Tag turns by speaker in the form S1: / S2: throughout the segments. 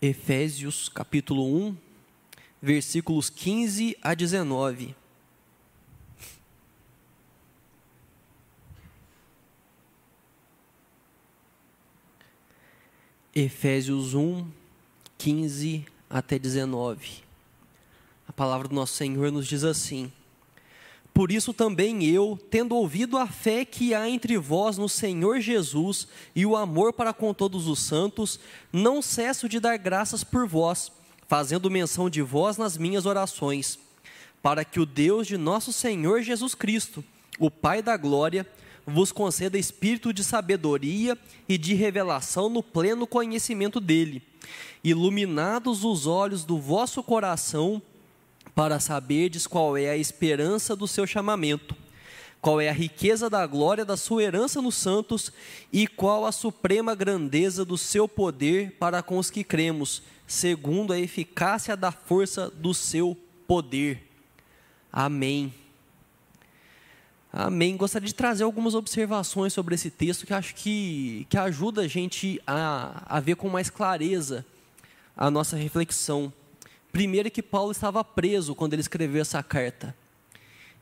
S1: Efésios capítulo 1, versículos 15 a 19. Efésios 1, 15 até 19. A palavra do nosso Senhor nos diz assim: por isso também eu, tendo ouvido a fé que há entre vós no Senhor Jesus e o amor para com todos os santos, não cesso de dar graças por vós, fazendo menção de vós nas minhas orações, para que o Deus de nosso Senhor Jesus Cristo, o Pai da glória, vos conceda espírito de sabedoria e de revelação no pleno conhecimento dele, iluminados os olhos do vosso coração, para saberdes qual é a esperança do seu chamamento, qual é a riqueza da glória da sua herança nos santos e qual a suprema grandeza do seu poder para com os que cremos, segundo a eficácia da força do seu poder. Amém. Amém. Gostaria de trazer algumas observações sobre esse texto que acho que, que ajuda a gente a, a ver com mais clareza a nossa reflexão. Primeiro que Paulo estava preso quando ele escreveu essa carta.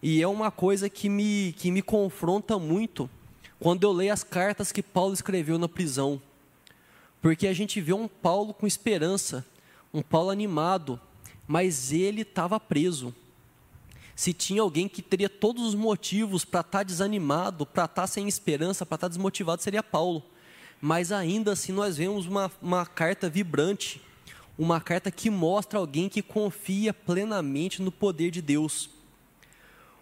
S1: E é uma coisa que me, que me confronta muito quando eu leio as cartas que Paulo escreveu na prisão. Porque a gente vê um Paulo com esperança, um Paulo animado, mas ele estava preso. Se tinha alguém que teria todos os motivos para estar tá desanimado, para estar tá sem esperança, para estar tá desmotivado, seria Paulo. Mas ainda assim nós vemos uma, uma carta vibrante, uma carta que mostra alguém que confia plenamente no poder de Deus.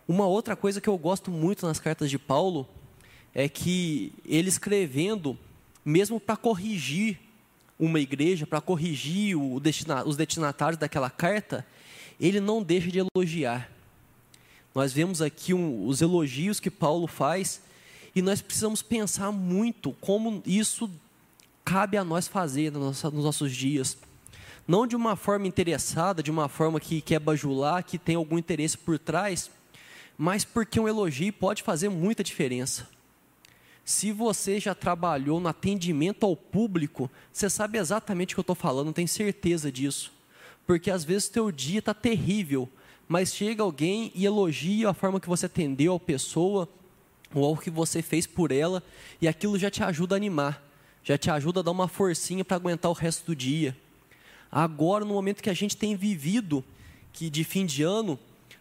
S1: Uma outra coisa que eu gosto muito nas cartas de Paulo é que ele escrevendo, mesmo para corrigir uma igreja, para corrigir os destinatários daquela carta, ele não deixa de elogiar. Nós vemos aqui um, os elogios que Paulo faz e nós precisamos pensar muito como isso cabe a nós fazer nos nossos dias não de uma forma interessada, de uma forma que quer bajular, que tem algum interesse por trás, mas porque um elogio pode fazer muita diferença. Se você já trabalhou no atendimento ao público, você sabe exatamente o que eu estou falando, tem certeza disso. Porque às vezes o teu dia está terrível, mas chega alguém e elogia a forma que você atendeu a pessoa, ou ao que você fez por ela, e aquilo já te ajuda a animar, já te ajuda a dar uma forcinha para aguentar o resto do dia. Agora, no momento que a gente tem vivido, que de fim de ano,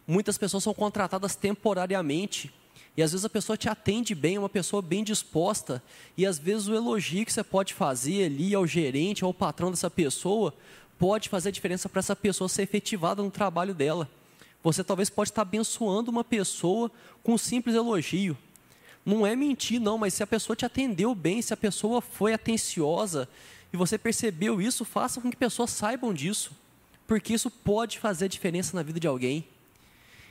S1: muitas pessoas são contratadas temporariamente. E às vezes a pessoa te atende bem, é uma pessoa bem disposta, e às vezes o elogio que você pode fazer ali ao gerente, ao patrão dessa pessoa, pode fazer a diferença para essa pessoa ser efetivada no trabalho dela. Você talvez pode estar abençoando uma pessoa com um simples elogio. Não é mentir, não, mas se a pessoa te atendeu bem, se a pessoa foi atenciosa, e você percebeu isso, faça com que pessoas saibam disso, porque isso pode fazer diferença na vida de alguém.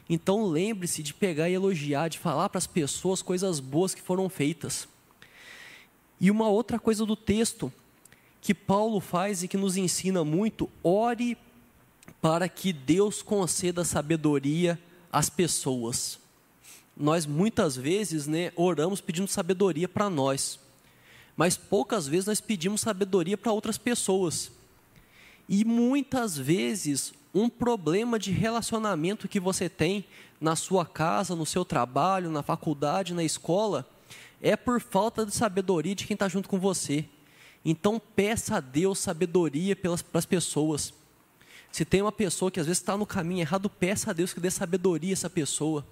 S1: Então lembre-se de pegar e elogiar, de falar para as pessoas coisas boas que foram feitas. E uma outra coisa do texto que Paulo faz e que nos ensina muito, ore para que Deus conceda sabedoria às pessoas. Nós muitas vezes, né, oramos pedindo sabedoria para nós mas poucas vezes nós pedimos sabedoria para outras pessoas. E muitas vezes um problema de relacionamento que você tem na sua casa, no seu trabalho, na faculdade, na escola, é por falta de sabedoria de quem está junto com você. Então peça a Deus sabedoria pelas, para as pessoas. Se tem uma pessoa que às vezes está no caminho errado, peça a Deus que dê sabedoria a essa pessoa.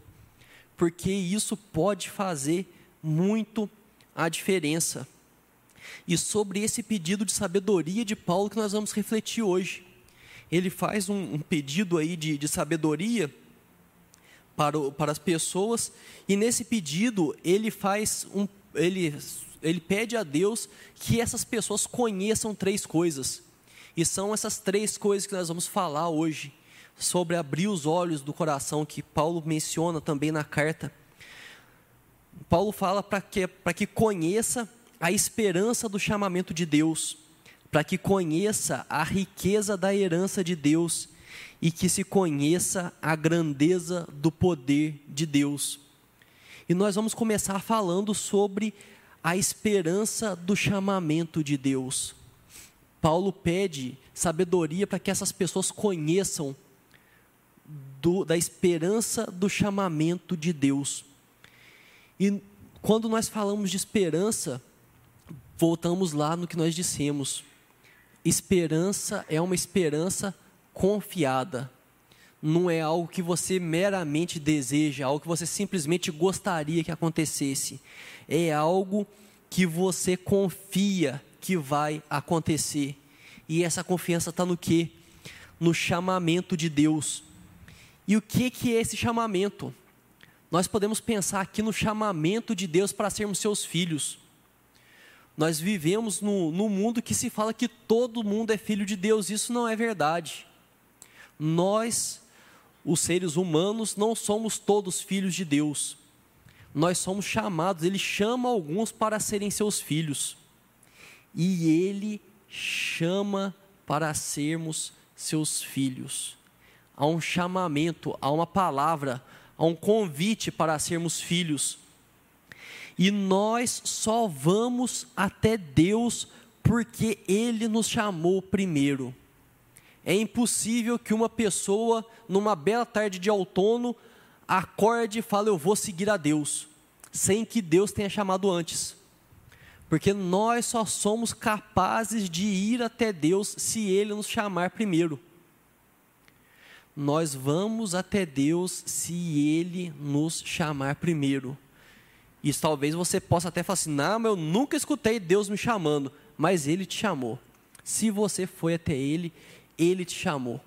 S1: Porque isso pode fazer muito a diferença. E sobre esse pedido de sabedoria de Paulo que nós vamos refletir hoje. Ele faz um, um pedido aí de, de sabedoria para, o, para as pessoas, e nesse pedido ele faz um, ele, ele pede a Deus que essas pessoas conheçam três coisas. E são essas três coisas que nós vamos falar hoje, sobre abrir os olhos do coração, que Paulo menciona também na carta. Paulo fala para que, que conheça a esperança do chamamento de Deus, para que conheça a riqueza da herança de Deus e que se conheça a grandeza do poder de Deus. E nós vamos começar falando sobre a esperança do chamamento de Deus. Paulo pede sabedoria para que essas pessoas conheçam do, da esperança do chamamento de Deus. E quando nós falamos de esperança, voltamos lá no que nós dissemos. Esperança é uma esperança confiada. Não é algo que você meramente deseja, algo que você simplesmente gostaria que acontecesse. É algo que você confia que vai acontecer. E essa confiança está no que? No chamamento de Deus. E o que, que é esse chamamento? Nós podemos pensar aqui no chamamento de Deus para sermos seus filhos. Nós vivemos no, no mundo que se fala que todo mundo é filho de Deus, isso não é verdade. Nós, os seres humanos, não somos todos filhos de Deus. Nós somos chamados, Ele chama alguns para serem seus filhos. E Ele chama para sermos seus filhos. Há um chamamento, há uma palavra, há um convite para sermos filhos. E nós só vamos até Deus porque Ele nos chamou primeiro. É impossível que uma pessoa, numa bela tarde de outono, acorde e fale: Eu vou seguir a Deus, sem que Deus tenha chamado antes. Porque nós só somos capazes de ir até Deus se Ele nos chamar primeiro. Nós vamos até Deus se Ele nos chamar primeiro. Isso talvez você possa até falar assim: não, eu nunca escutei Deus me chamando, mas Ele te chamou. Se você foi até Ele, Ele te chamou,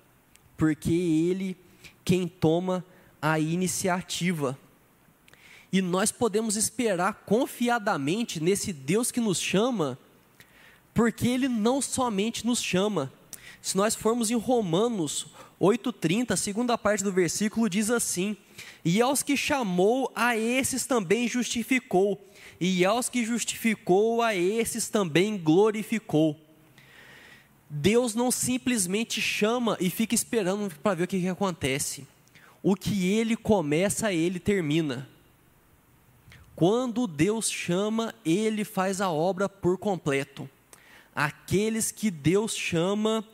S1: porque Ele quem toma a iniciativa. E nós podemos esperar confiadamente nesse Deus que nos chama, porque Ele não somente nos chama. Se nós formos em Romanos 8,30, a segunda parte do versículo diz assim: e aos que chamou, a esses também justificou. E aos que justificou, a esses também glorificou. Deus não simplesmente chama e fica esperando para ver o que, que acontece. O que ele começa, ele termina. Quando Deus chama, ele faz a obra por completo. Aqueles que Deus chama,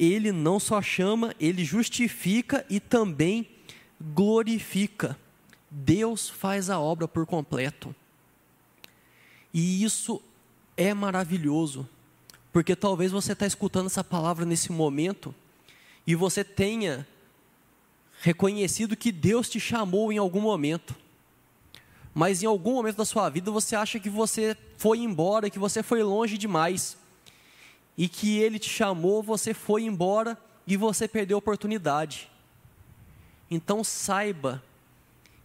S1: ele não só chama, ele justifica e também glorifica. Deus faz a obra por completo. E isso é maravilhoso, porque talvez você está escutando essa palavra nesse momento e você tenha reconhecido que Deus te chamou em algum momento, mas em algum momento da sua vida você acha que você foi embora, que você foi longe demais, e que Ele te chamou, você foi embora e você perdeu a oportunidade. Então saiba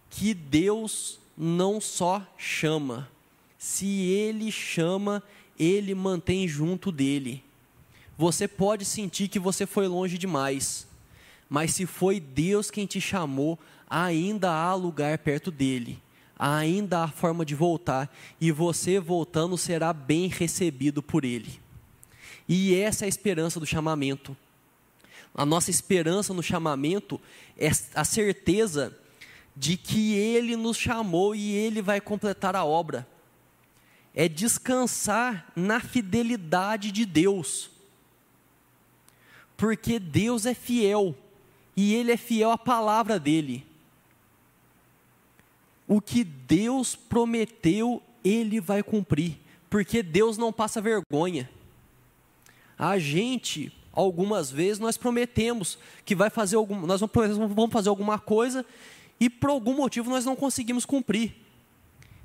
S1: que Deus não só chama, se Ele chama, Ele mantém junto dele. Você pode sentir que você foi longe demais, mas se foi Deus quem te chamou, ainda há lugar perto dele, ainda há forma de voltar, e você voltando será bem recebido por ele. E essa é a esperança do chamamento. A nossa esperança no chamamento é a certeza de que Ele nos chamou e Ele vai completar a obra. É descansar na fidelidade de Deus. Porque Deus é fiel e Ele é fiel à palavra dele. O que Deus prometeu, Ele vai cumprir, porque Deus não passa vergonha. A gente algumas vezes nós prometemos que vai fazer algum, nós vamos fazer alguma coisa e por algum motivo nós não conseguimos cumprir.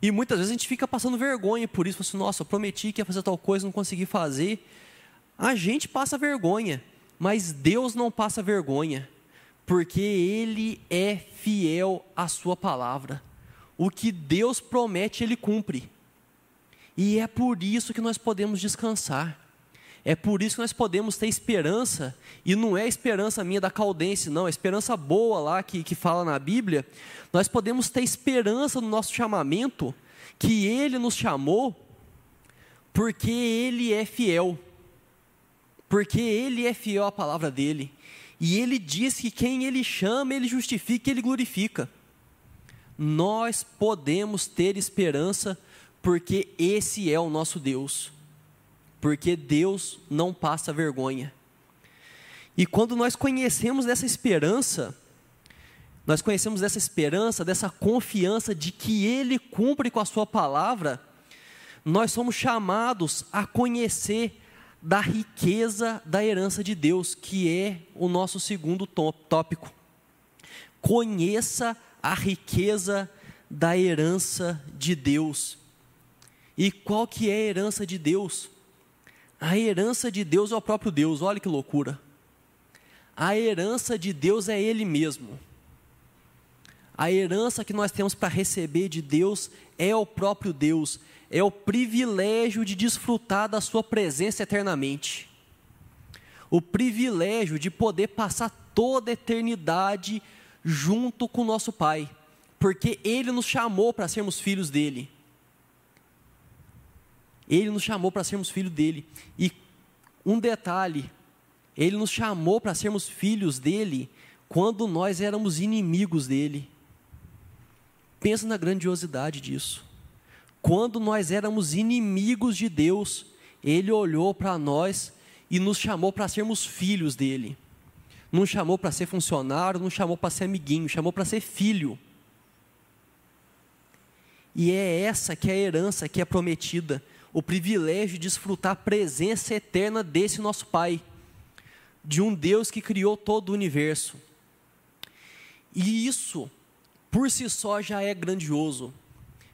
S1: E muitas vezes a gente fica passando vergonha por isso, assim, nossa, eu prometi que ia fazer tal coisa, não consegui fazer. A gente passa vergonha, mas Deus não passa vergonha, porque Ele é fiel à Sua palavra. O que Deus promete, Ele cumpre. E é por isso que nós podemos descansar. É por isso que nós podemos ter esperança, e não é esperança minha da caldense, não, é esperança boa lá que, que fala na Bíblia. Nós podemos ter esperança no nosso chamamento, que Ele nos chamou, porque Ele é fiel, porque Ele é fiel à palavra dEle, e Ele diz que quem Ele chama, Ele justifica, Ele glorifica. Nós podemos ter esperança, porque esse é o nosso Deus porque Deus não passa vergonha. E quando nós conhecemos essa esperança, nós conhecemos dessa esperança, dessa confiança de que Ele cumpre com a Sua palavra, nós somos chamados a conhecer da riqueza da herança de Deus, que é o nosso segundo tópico. Conheça a riqueza da herança de Deus. E qual que é a herança de Deus? A herança de Deus é o próprio Deus, olha que loucura. A herança de Deus é Ele mesmo. A herança que nós temos para receber de Deus é o próprio Deus, é o privilégio de desfrutar da Sua presença eternamente. O privilégio de poder passar toda a eternidade junto com o nosso Pai, porque Ele nos chamou para sermos filhos dele. Ele nos chamou para sermos filhos dele. E um detalhe, ele nos chamou para sermos filhos dele quando nós éramos inimigos dele. Pensa na grandiosidade disso. Quando nós éramos inimigos de Deus, Ele olhou para nós e nos chamou para sermos filhos dele. Não chamou para ser funcionário, não chamou para ser amiguinho, chamou para ser filho. E é essa que é a herança que é prometida, o privilégio de desfrutar a presença eterna desse nosso Pai, de um Deus que criou todo o universo. E isso, por si só, já é grandioso.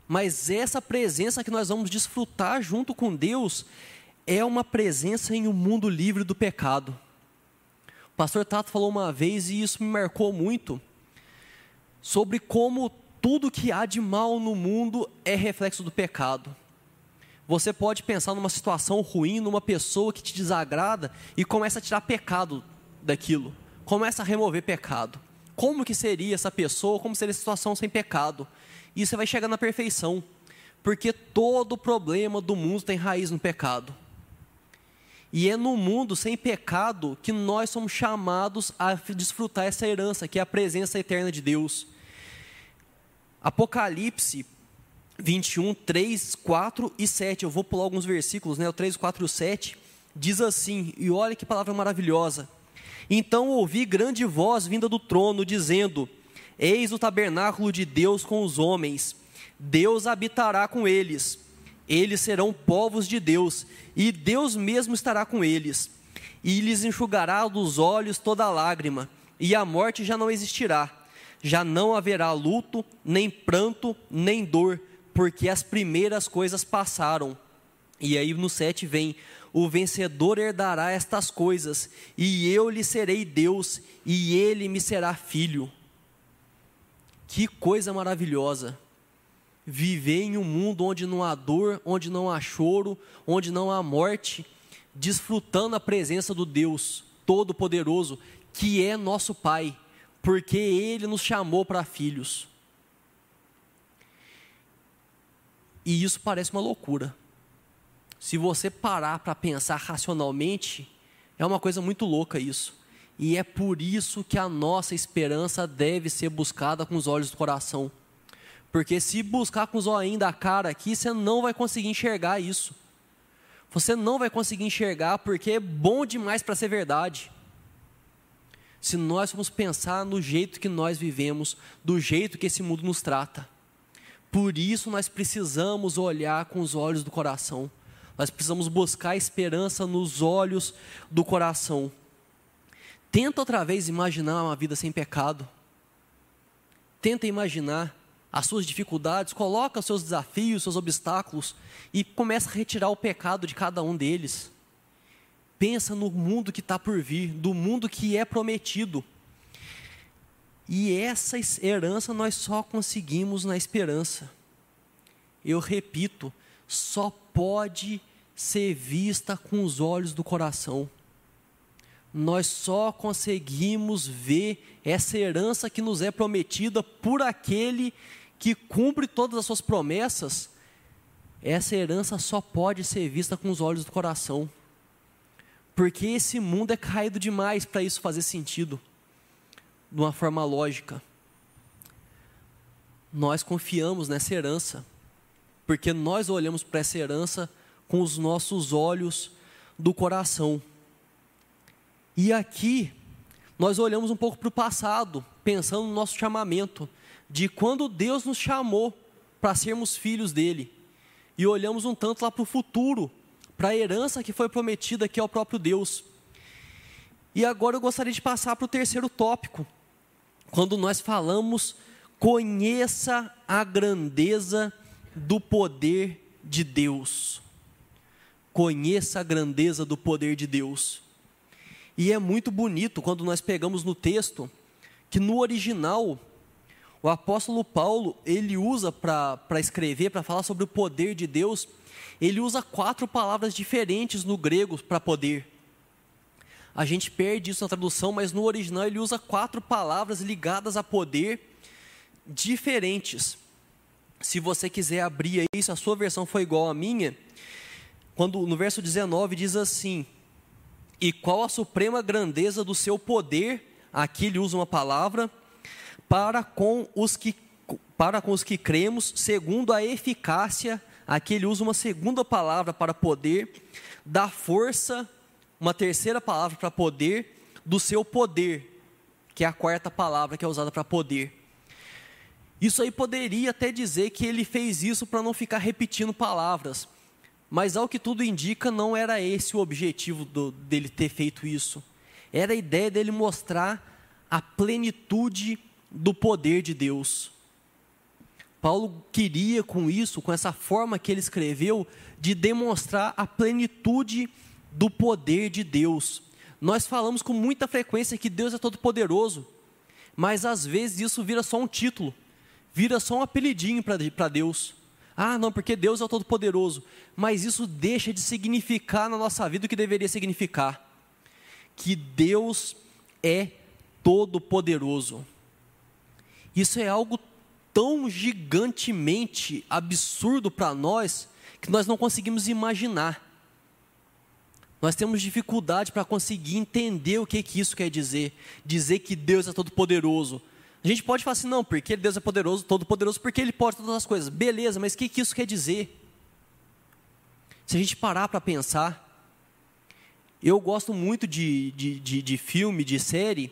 S1: Mas essa presença que nós vamos desfrutar junto com Deus é uma presença em um mundo livre do pecado. O pastor Tato falou uma vez, e isso me marcou muito, sobre como tudo que há de mal no mundo é reflexo do pecado. Você pode pensar numa situação ruim, numa pessoa que te desagrada e começa a tirar pecado daquilo, começa a remover pecado. Como que seria essa pessoa, como seria a situação sem pecado? e você vai chegar na perfeição, porque todo problema do mundo tem raiz no pecado. E é no mundo sem pecado que nós somos chamados a desfrutar essa herança, que é a presença eterna de Deus. Apocalipse 21, 3, 4 e 7. Eu vou pular alguns versículos, né? O 3, 4 e 7. Diz assim, e olha que palavra maravilhosa. Então ouvi grande voz vinda do trono, dizendo: Eis o tabernáculo de Deus com os homens. Deus habitará com eles. Eles serão povos de Deus, e Deus mesmo estará com eles. E lhes enxugará dos olhos toda lágrima, e a morte já não existirá. Já não haverá luto, nem pranto, nem dor, porque as primeiras coisas passaram. E aí no 7 vem: O vencedor herdará estas coisas, e eu lhe serei Deus, e ele me será filho. Que coisa maravilhosa! Viver em um mundo onde não há dor, onde não há choro, onde não há morte, desfrutando a presença do Deus Todo-Poderoso, que é nosso Pai, porque Ele nos chamou para filhos. E isso parece uma loucura. Se você parar para pensar racionalmente, é uma coisa muito louca isso. E é por isso que a nossa esperança deve ser buscada com os olhos do coração. Porque se buscar com os olhos da cara aqui, você não vai conseguir enxergar isso. Você não vai conseguir enxergar porque é bom demais para ser verdade. Se nós formos pensar no jeito que nós vivemos, do jeito que esse mundo nos trata. Por isso nós precisamos olhar com os olhos do coração. Nós precisamos buscar esperança nos olhos do coração. Tenta outra vez imaginar uma vida sem pecado. Tenta imaginar as suas dificuldades, coloca os seus desafios, os seus obstáculos e começa a retirar o pecado de cada um deles. Pensa no mundo que está por vir, do mundo que é prometido. E essa herança nós só conseguimos na esperança. Eu repito, só pode ser vista com os olhos do coração nós só conseguimos ver essa herança que nos é prometida por aquele que cumpre todas as suas promessas. Essa herança só pode ser vista com os olhos do coração. Porque esse mundo é caído demais para isso fazer sentido, de uma forma lógica. Nós confiamos nessa herança, porque nós olhamos para essa herança com os nossos olhos do coração. E aqui nós olhamos um pouco para o passado, pensando no nosso chamamento, de quando Deus nos chamou para sermos filhos dele. E olhamos um tanto lá para o futuro, para a herança que foi prometida que é o próprio Deus. E agora eu gostaria de passar para o terceiro tópico, quando nós falamos, conheça a grandeza do poder de Deus. Conheça a grandeza do poder de Deus. E é muito bonito quando nós pegamos no texto que no original o apóstolo Paulo, ele usa para escrever, para falar sobre o poder de Deus, ele usa quatro palavras diferentes no grego para poder. A gente perde isso na tradução, mas no original ele usa quatro palavras ligadas a poder diferentes. Se você quiser abrir aí, se a sua versão for igual à minha, quando no verso 19 diz assim: E qual a suprema grandeza do seu poder? Aqui ele usa uma palavra para com os que para com os que cremos, segundo a eficácia, aqui ele usa uma segunda palavra para poder, da força, uma terceira palavra para poder, do seu poder, que é a quarta palavra que é usada para poder. Isso aí poderia até dizer que ele fez isso para não ficar repetindo palavras, mas ao que tudo indica, não era esse o objetivo do, dele ter feito isso. Era a ideia dele mostrar a plenitude do poder de Deus. Paulo queria com isso, com essa forma que ele escreveu, de demonstrar a plenitude do poder de Deus. Nós falamos com muita frequência que Deus é todo-poderoso, mas às vezes isso vira só um título, vira só um apelidinho para Deus. Ah, não, porque Deus é todo-poderoso. Mas isso deixa de significar na nossa vida o que deveria significar: que Deus é todo-poderoso. Isso é algo tão gigantemente absurdo para nós que nós não conseguimos imaginar. Nós temos dificuldade para conseguir entender o que, que isso quer dizer. Dizer que Deus é todo-poderoso. A gente pode falar assim, não, porque Deus é poderoso, todo-poderoso, porque Ele pode todas as coisas. Beleza, mas o que, que isso quer dizer? Se a gente parar para pensar, eu gosto muito de, de, de, de filme, de série,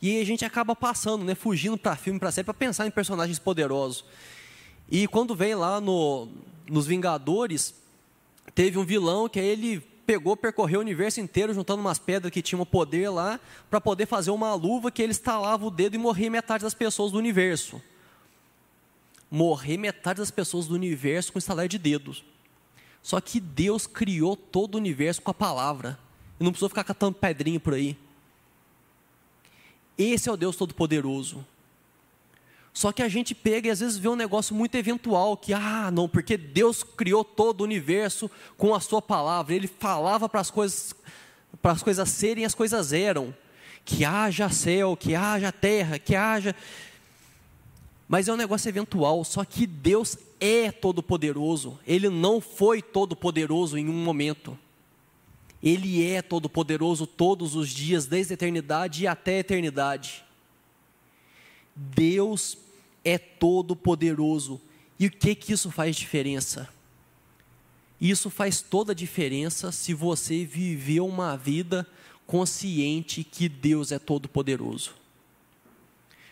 S1: e a gente acaba passando, né, fugindo para filme, para série, para pensar em personagens poderosos. E quando vem lá no, nos Vingadores, teve um vilão que ele pegou, percorreu o universo inteiro, juntando umas pedras que tinham poder lá, para poder fazer uma luva que ele estalava o dedo e morria metade das pessoas do universo. Morrer metade das pessoas do universo com estalar de dedos. Só que Deus criou todo o universo com a palavra. E não precisou ficar catando pedrinha por aí. Esse é o Deus Todo-Poderoso. Só que a gente pega e às vezes vê um negócio muito eventual, que, ah, não, porque Deus criou todo o universo com a sua palavra, Ele falava para as coisas, para as coisas serem as coisas eram. Que haja céu, que haja terra, que haja. Mas é um negócio eventual, só que Deus é todo-poderoso, Ele não foi todo-poderoso em um momento. Ele é todo-poderoso todos os dias, desde a eternidade e até a eternidade. Deus é todo-poderoso. E o que que isso faz diferença? Isso faz toda a diferença se você viver uma vida consciente que Deus é todo-poderoso.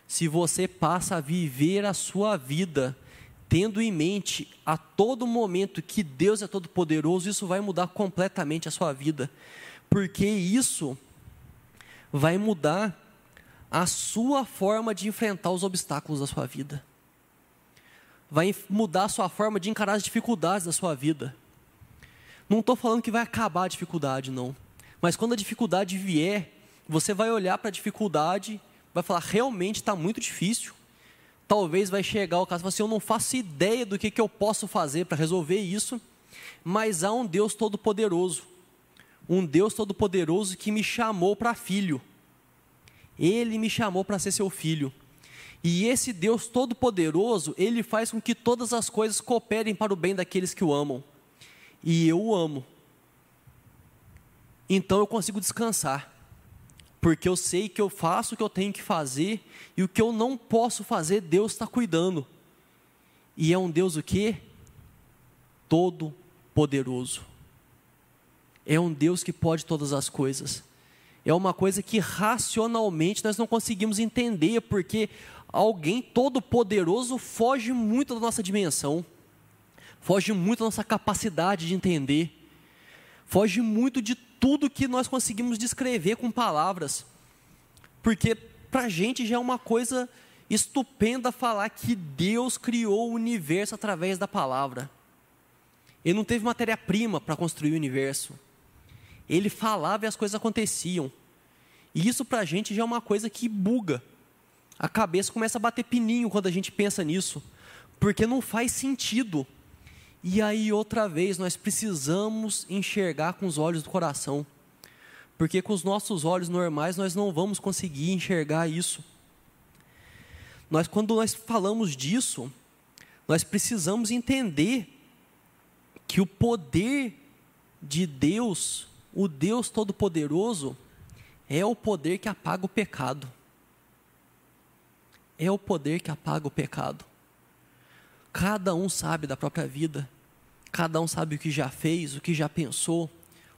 S1: Se você passa a viver a sua vida tendo em mente a todo momento que Deus é todo poderoso, isso vai mudar completamente a sua vida, porque isso vai mudar a sua forma de enfrentar os obstáculos da sua vida. Vai mudar a sua forma de encarar as dificuldades da sua vida. Não estou falando que vai acabar a dificuldade, não. Mas quando a dificuldade vier, você vai olhar para a dificuldade, vai falar: realmente está muito difícil, talvez vai chegar o caso, assim, eu não faço ideia do que, que eu posso fazer para resolver isso, mas há um Deus todo-poderoso, um Deus todo-poderoso que me chamou para filho, ele me chamou para ser seu filho, e esse Deus todo-poderoso, ele faz com que todas as coisas cooperem para o bem daqueles que o amam, e eu o amo, então eu consigo descansar, porque eu sei que eu faço o que eu tenho que fazer e o que eu não posso fazer, Deus está cuidando. E é um Deus o que? Todo poderoso. é um Deus que pode todas as coisas. É uma coisa que racionalmente nós não conseguimos entender, porque alguém todo-poderoso foge muito da nossa dimensão, foge muito da nossa capacidade de entender, foge muito de tudo que nós conseguimos descrever com palavras. Porque para a gente já é uma coisa estupenda falar que Deus criou o universo através da palavra. Ele não teve matéria-prima para construir o universo. Ele falava e as coisas aconteciam. E isso para a gente já é uma coisa que buga. A cabeça começa a bater pininho quando a gente pensa nisso, porque não faz sentido. E aí, outra vez, nós precisamos enxergar com os olhos do coração, porque com os nossos olhos normais nós não vamos conseguir enxergar isso. Nós, quando nós falamos disso, nós precisamos entender que o poder de Deus o Deus Todo-Poderoso é o poder que apaga o pecado. É o poder que apaga o pecado. Cada um sabe da própria vida, cada um sabe o que já fez, o que já pensou,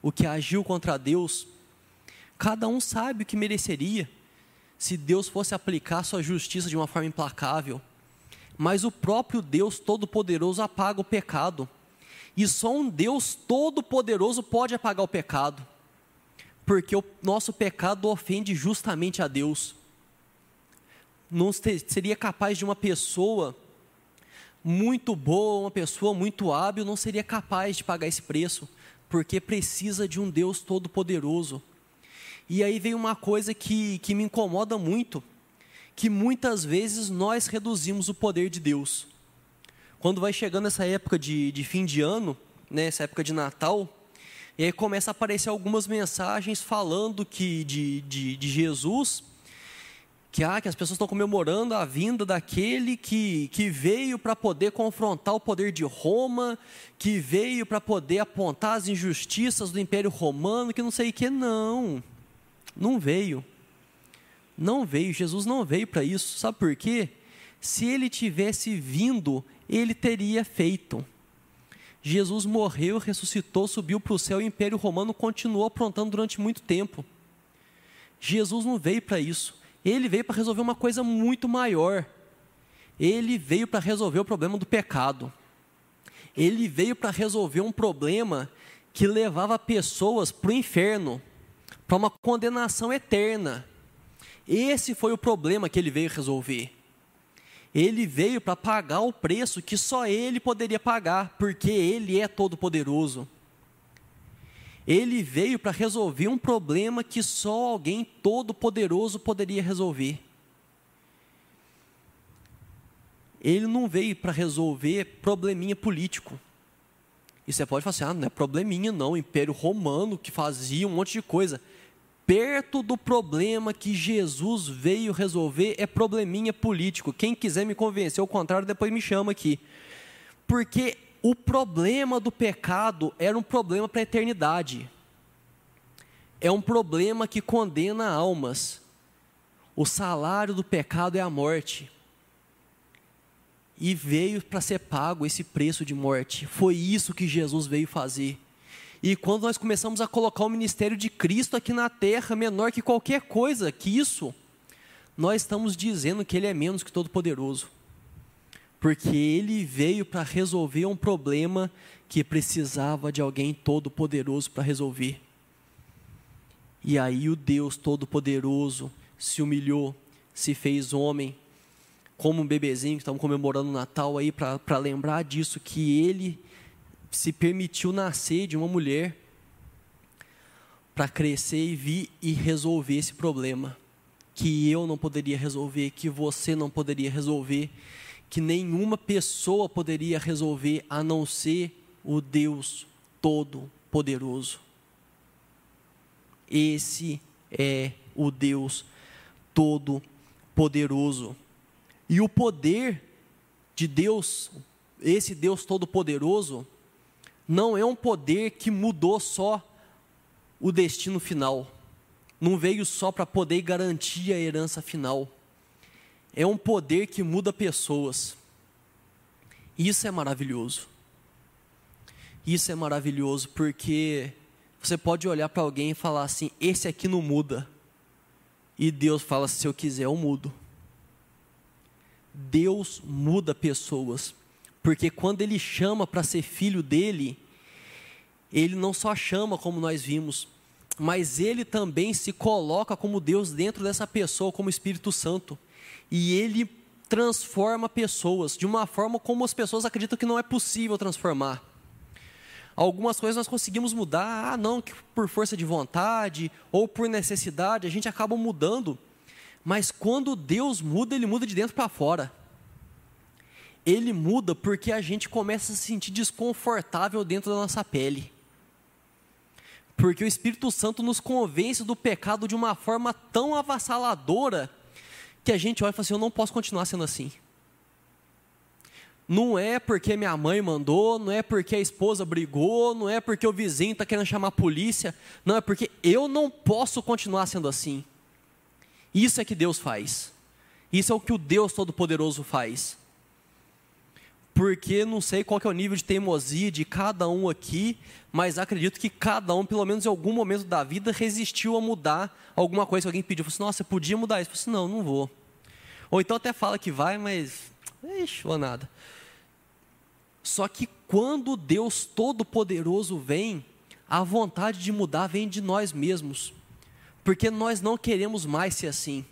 S1: o que agiu contra Deus. Cada um sabe o que mereceria se Deus fosse aplicar sua justiça de uma forma implacável. Mas o próprio Deus Todo-Poderoso apaga o pecado. E só um Deus todo-poderoso pode apagar o pecado, porque o nosso pecado ofende justamente a Deus. Não seria capaz de uma pessoa muito boa, uma pessoa muito hábil, não seria capaz de pagar esse preço, porque precisa de um Deus todo-poderoso. E aí vem uma coisa que, que me incomoda muito, que muitas vezes nós reduzimos o poder de Deus. Quando vai chegando essa época de, de fim de ano, né, essa época de Natal, e aí começa a aparecer algumas mensagens falando que de, de, de Jesus, que, ah, que as pessoas estão comemorando a vinda daquele que, que veio para poder confrontar o poder de Roma, que veio para poder apontar as injustiças do Império Romano, que não sei o que. Não, não veio. Não veio, Jesus não veio para isso. Sabe por quê? Se ele tivesse vindo, ele teria feito. Jesus morreu, ressuscitou, subiu para o céu e o Império Romano continuou aprontando durante muito tempo. Jesus não veio para isso. Ele veio para resolver uma coisa muito maior. Ele veio para resolver o problema do pecado. Ele veio para resolver um problema que levava pessoas para o inferno, para uma condenação eterna. Esse foi o problema que ele veio resolver. Ele veio para pagar o preço que só ele poderia pagar, porque ele é todo-poderoso. Ele veio para resolver um problema que só alguém todo-poderoso poderia resolver. Ele não veio para resolver probleminha político. E você pode falar assim: ah, não é probleminha, não. O Império Romano que fazia um monte de coisa perto do problema que Jesus veio resolver é probleminha político. Quem quiser me convencer ao contrário, depois me chama aqui. Porque o problema do pecado era um problema para a eternidade. É um problema que condena almas. O salário do pecado é a morte. E veio para ser pago esse preço de morte. Foi isso que Jesus veio fazer. E quando nós começamos a colocar o ministério de Cristo aqui na terra menor que qualquer coisa, que isso, nós estamos dizendo que ele é menos que todo-poderoso. Porque ele veio para resolver um problema que precisava de alguém todo-poderoso para resolver. E aí o Deus todo-poderoso se humilhou, se fez homem, como um bebezinho que estamos comemorando o Natal aí para lembrar disso que ele se permitiu nascer de uma mulher para crescer e vir e resolver esse problema que eu não poderia resolver, que você não poderia resolver, que nenhuma pessoa poderia resolver a não ser o Deus Todo-Poderoso. Esse é o Deus Todo-Poderoso. E o poder de Deus, esse Deus Todo-Poderoso, não é um poder que mudou só o destino final, não veio só para poder garantir a herança final. É um poder que muda pessoas. Isso é maravilhoso. Isso é maravilhoso porque Você pode olhar para alguém e falar assim: esse aqui não muda. E Deus fala: se eu quiser, eu mudo. Deus muda pessoas, porque quando Ele chama para ser filho dele, Ele não só chama como nós vimos, mas Ele também se coloca como Deus dentro dessa pessoa, como Espírito Santo, e Ele transforma pessoas de uma forma como as pessoas acreditam que não é possível transformar. Algumas coisas nós conseguimos mudar, ah, não, que por força de vontade ou por necessidade, a gente acaba mudando. Mas quando Deus muda, Ele muda de dentro para fora. Ele muda porque a gente começa a se sentir desconfortável dentro da nossa pele. Porque o Espírito Santo nos convence do pecado de uma forma tão avassaladora que a gente olha e fala assim: eu não posso continuar sendo assim. Não é porque minha mãe mandou, não é porque a esposa brigou, não é porque o vizinho está querendo chamar a polícia, não, é porque eu não posso continuar sendo assim. Isso é que Deus faz. Isso é o que o Deus Todo-Poderoso faz. Porque não sei qual é o nível de teimosia de cada um aqui, mas acredito que cada um, pelo menos em algum momento da vida, resistiu a mudar alguma coisa que alguém pediu. Falou assim, nossa, você podia mudar isso? Eu falei assim, não, não vou. Ou então até fala que vai, mas, ixi, ou nada. Só que quando Deus Todo-Poderoso vem, a vontade de mudar vem de nós mesmos. Porque nós não queremos mais ser assim.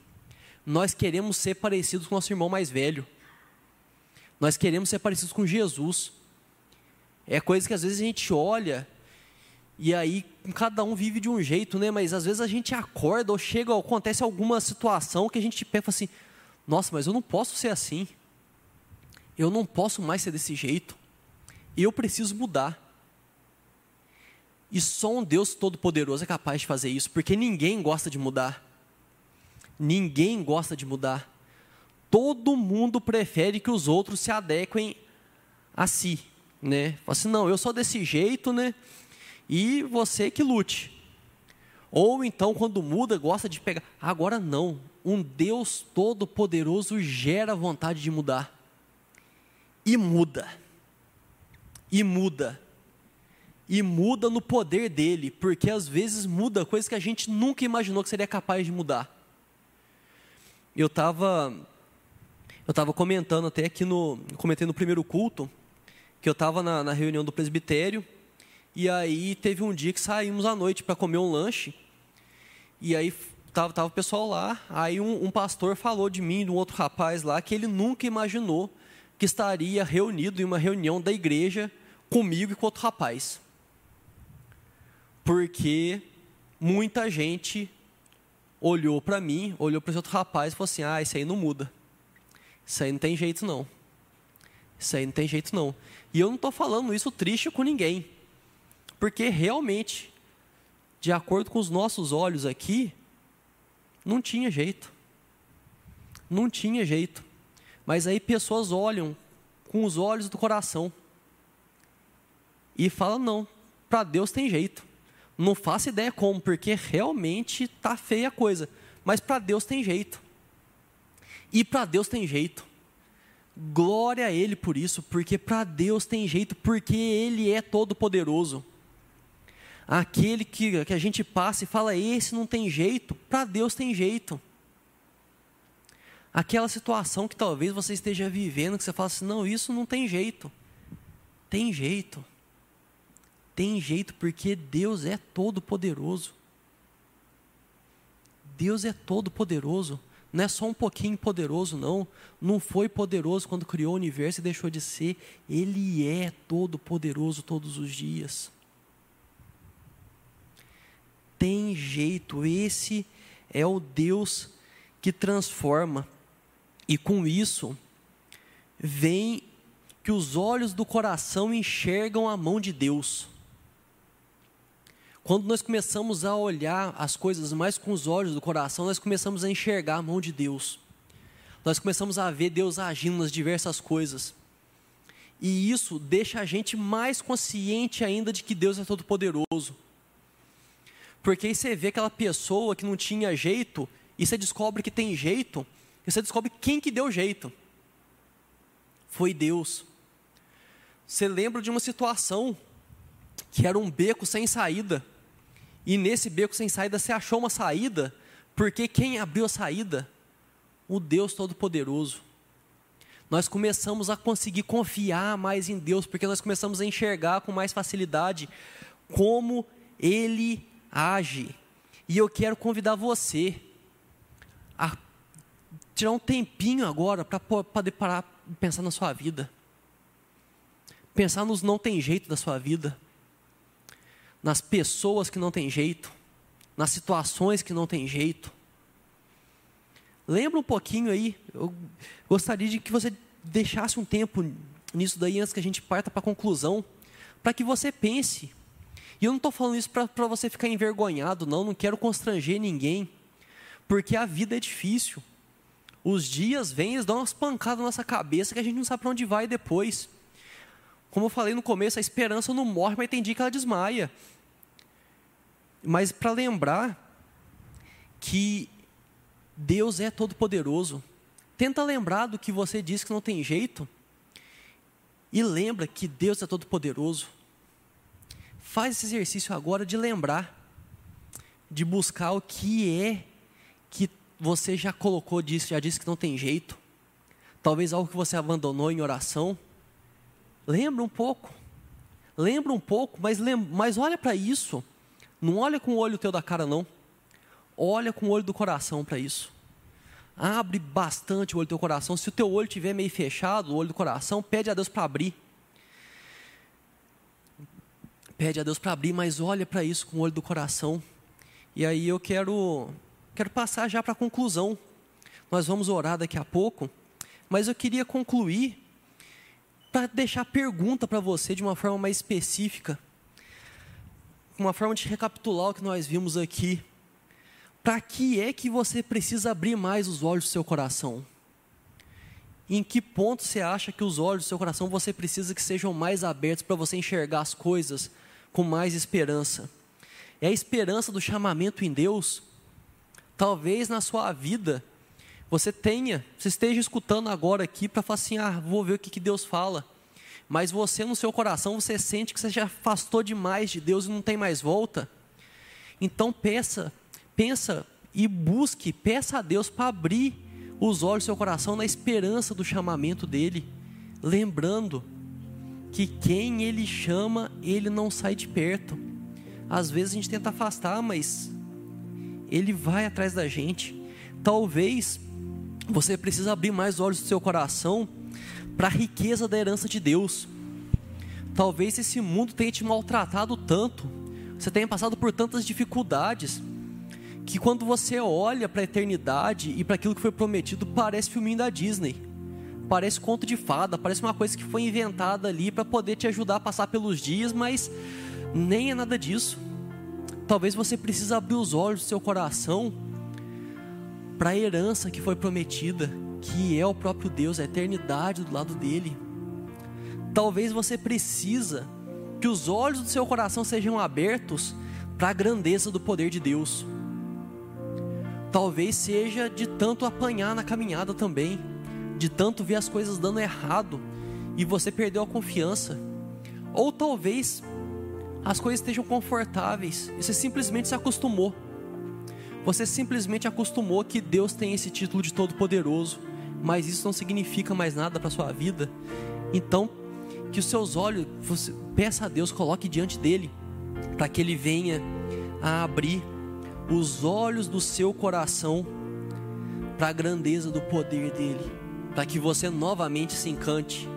S1: Nós queremos ser parecidos com nosso irmão mais velho. Nós queremos ser parecidos com Jesus. É coisa que às vezes a gente olha e aí cada um vive de um jeito, né? Mas às vezes a gente acorda ou chega, ou acontece alguma situação que a gente pega assim: nossa, mas eu não posso ser assim. Eu não posso mais ser desse jeito. Eu preciso mudar. E só um Deus Todo-Poderoso é capaz de fazer isso, porque ninguém gosta de mudar. Ninguém gosta de mudar. Todo mundo prefere que os outros se adequem a si, né? Fala assim, não, eu sou desse jeito, né? e você que lute. Ou então, quando muda, gosta de pegar. Agora não. Um Deus Todo-Poderoso gera vontade de mudar. E muda. E muda. E muda no poder dele, porque às vezes muda coisas que a gente nunca imaginou que seria capaz de mudar. Eu estava eu estava comentando até aqui no comentei no primeiro culto que eu estava na, na reunião do presbitério e aí teve um dia que saímos à noite para comer um lanche. E aí tava, tava o pessoal lá. Aí um, um pastor falou de mim, de um outro rapaz lá, que ele nunca imaginou que estaria reunido em uma reunião da igreja comigo e com outro rapaz. Porque muita gente olhou para mim, olhou para esse outro rapaz e falou assim: ah, isso aí não muda. Isso aí não tem jeito não. Isso aí não tem jeito não. E eu não estou falando isso triste com ninguém. Porque realmente, de acordo com os nossos olhos aqui, não tinha jeito. Não tinha jeito. Mas aí pessoas olham com os olhos do coração e falam: não, para Deus tem jeito. Não faço ideia como, porque realmente tá feia a coisa. Mas para Deus tem jeito. E para Deus tem jeito. Glória a Ele por isso, porque para Deus tem jeito, porque Ele é todo poderoso aquele que, que a gente passa e fala, esse não tem jeito, para Deus tem jeito. Aquela situação que talvez você esteja vivendo, que você fala assim, não, isso não tem jeito. Tem jeito. Tem jeito porque Deus é todo poderoso. Deus é todo poderoso. Não é só um pouquinho poderoso, não. Não foi poderoso quando criou o universo e deixou de ser. Ele é todo poderoso todos os dias tem jeito, esse é o Deus que transforma. E com isso, vem que os olhos do coração enxergam a mão de Deus. Quando nós começamos a olhar as coisas mais com os olhos do coração, nós começamos a enxergar a mão de Deus. Nós começamos a ver Deus agindo nas diversas coisas. E isso deixa a gente mais consciente ainda de que Deus é todo poderoso. Porque aí você vê aquela pessoa que não tinha jeito, e você descobre que tem jeito, e você descobre quem que deu jeito. Foi Deus. Você lembra de uma situação que era um beco sem saída. E nesse beco sem saída você achou uma saída, porque quem abriu a saída? O Deus Todo-Poderoso. Nós começamos a conseguir confiar mais em Deus, porque nós começamos a enxergar com mais facilidade como Ele age. E eu quero convidar você a tirar um tempinho agora para poder parar e pensar na sua vida. Pensar nos não tem jeito da sua vida. Nas pessoas que não tem jeito. Nas situações que não tem jeito. Lembra um pouquinho aí, eu gostaria de que você deixasse um tempo nisso daí antes que a gente parta para a conclusão, para que você pense. E eu não estou falando isso para você ficar envergonhado, não, não quero constranger ninguém, porque a vida é difícil. Os dias vêm, eles dão umas pancadas na nossa cabeça que a gente não sabe para onde vai depois. Como eu falei no começo, a esperança não morre, mas tem dia que ela desmaia. Mas para lembrar que Deus é todo-poderoso. Tenta lembrar do que você disse que não tem jeito. E lembra que Deus é todo-poderoso. Faz esse exercício agora de lembrar, de buscar o que é que você já colocou disso, já disse que não tem jeito. Talvez algo que você abandonou em oração. Lembra um pouco. Lembra um pouco, mas, lembra, mas olha para isso. Não olha com o olho teu da cara, não. Olha com o olho do coração para isso. Abre bastante o olho do teu coração. Se o teu olho estiver meio fechado, o olho do coração, pede a Deus para abrir. Pede a Deus para abrir, mas olha para isso com o olho do coração. E aí eu quero, quero passar já para a conclusão. Nós vamos orar daqui a pouco, mas eu queria concluir para deixar pergunta para você de uma forma mais específica, uma forma de recapitular o que nós vimos aqui para que é que você precisa abrir mais os olhos do seu coração? Em que ponto você acha que os olhos do seu coração você precisa que sejam mais abertos para você enxergar as coisas com mais esperança? É a esperança do chamamento em Deus? Talvez na sua vida você tenha, você esteja escutando agora aqui para falar assim: ah, vou ver o que, que Deus fala. Mas você no seu coração você sente que você já afastou demais de Deus e não tem mais volta. Então peça pensa e busque, peça a Deus para abrir os olhos do seu coração na esperança do chamamento dele, lembrando que quem ele chama, ele não sai de perto. Às vezes a gente tenta afastar, mas ele vai atrás da gente. Talvez você precise abrir mais os olhos do seu coração para a riqueza da herança de Deus. Talvez esse mundo tenha te maltratado tanto, você tenha passado por tantas dificuldades, que quando você olha para a eternidade e para aquilo que foi prometido, parece filminho da Disney. Parece conto de fada, parece uma coisa que foi inventada ali para poder te ajudar a passar pelos dias, mas nem é nada disso. Talvez você precise abrir os olhos do seu coração para a herança que foi prometida, que é o próprio Deus, a eternidade do lado dele. Talvez você precisa que os olhos do seu coração sejam abertos para a grandeza do poder de Deus. Talvez seja de tanto apanhar na caminhada também, de tanto ver as coisas dando errado e você perdeu a confiança. Ou talvez as coisas estejam confortáveis e você simplesmente se acostumou. Você simplesmente acostumou que Deus tem esse título de todo-poderoso, mas isso não significa mais nada para sua vida. Então, que os seus olhos, você peça a Deus, coloque diante dele, para que ele venha a abrir os olhos do seu coração para a grandeza do poder dele, para que você novamente se encante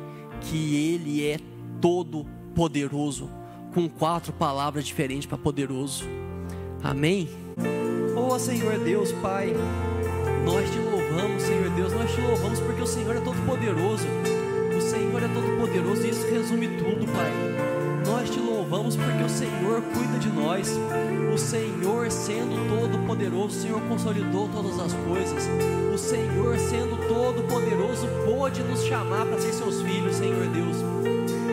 S1: que ele é todo poderoso, com quatro palavras diferentes para poderoso. Amém. Oh Senhor Deus, Pai, nós te louvamos, Senhor Deus, nós te louvamos porque o Senhor é todo poderoso. O Senhor é todo poderoso e isso resume tudo, Pai. Nós te louvamos porque o Senhor cuida de nós. O Senhor, sendo todo-poderoso, o Senhor consolidou todas as coisas. O Senhor, sendo todo-poderoso, pôde nos chamar para ser seus filhos, Senhor Deus.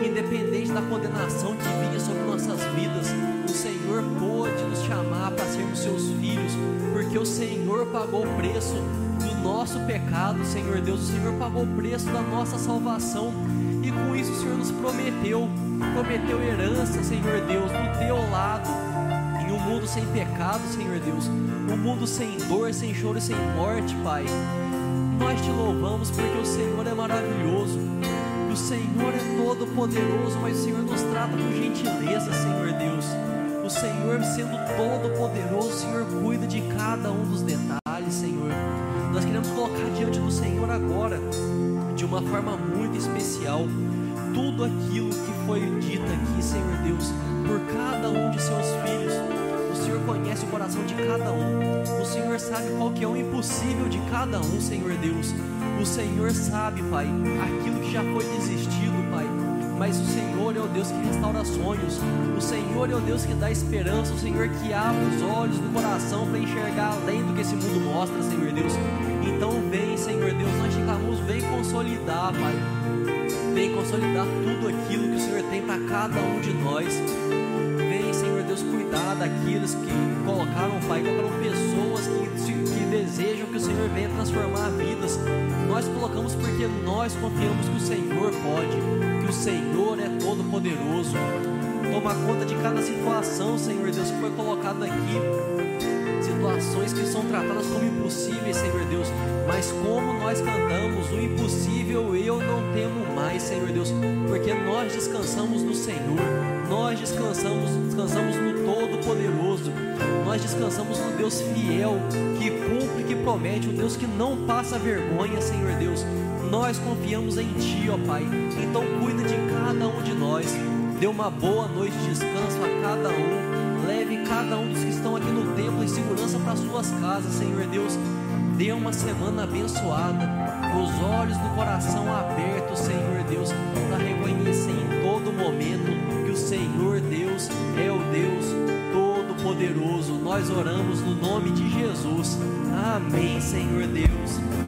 S1: Independente da condenação que vinha sobre nossas vidas, o Senhor pôde nos chamar para sermos seus filhos, porque o Senhor pagou o preço nosso pecado, Senhor Deus. O Senhor pagou o preço da nossa salvação, e com isso o Senhor nos prometeu prometeu herança, Senhor Deus, do teu lado, em um mundo sem pecado, Senhor Deus, um mundo sem dor, sem choro e sem morte, Pai. Nós te louvamos porque o Senhor é maravilhoso, o Senhor é todo poderoso, mas o Senhor nos trata com gentileza, Senhor Deus. O Senhor, sendo todo poderoso, o Senhor cuida de cada um dos detalhes, Senhor. Nós queremos colocar diante do Senhor agora, de uma forma muito especial, tudo aquilo que foi dito aqui, Senhor Deus, por cada um de seus filhos. O Senhor conhece o coração de cada um. O Senhor sabe qual que é o impossível de cada um, Senhor Deus. O Senhor sabe, Pai, aquilo que já foi desistido, Pai. Mas o Senhor é o Deus que restaura sonhos. O Senhor é o Deus que dá esperança. O Senhor que abre os olhos do coração para enxergar além do que esse mundo mostra, Senhor Deus. Vem, Senhor Deus, nós te clamamos, vem consolidar, Pai. Vem consolidar tudo aquilo que o Senhor tem para cada um de nós. Vem, Senhor Deus, cuidar daqueles que colocaram, Pai, colocaram pessoas que, que desejam que o Senhor venha transformar vidas. Nós colocamos porque nós confiamos que o Senhor pode, que o Senhor é todo poderoso. Toma conta de cada situação, Senhor Deus, que foi colocada aqui situações que são tratadas como impossíveis, Senhor Deus. Mas como nós cantamos, o impossível eu não temo mais, Senhor Deus, porque nós descansamos no Senhor. Nós descansamos, descansamos no Todo-Poderoso. Nós descansamos no Deus fiel, que cumpre, que promete, um Deus que não passa vergonha, Senhor Deus. Nós confiamos em Ti, ó Pai. Então cuida de cada um de nós. Dê uma boa noite de descanso a cada um cada um dos que estão aqui no templo em segurança para suas casas, Senhor Deus. Dê uma semana abençoada, com os olhos do coração abertos, Senhor Deus, para reconhecer em todo momento que o Senhor Deus é o Deus Todo-Poderoso. Nós oramos no nome de Jesus. Amém, Senhor Deus.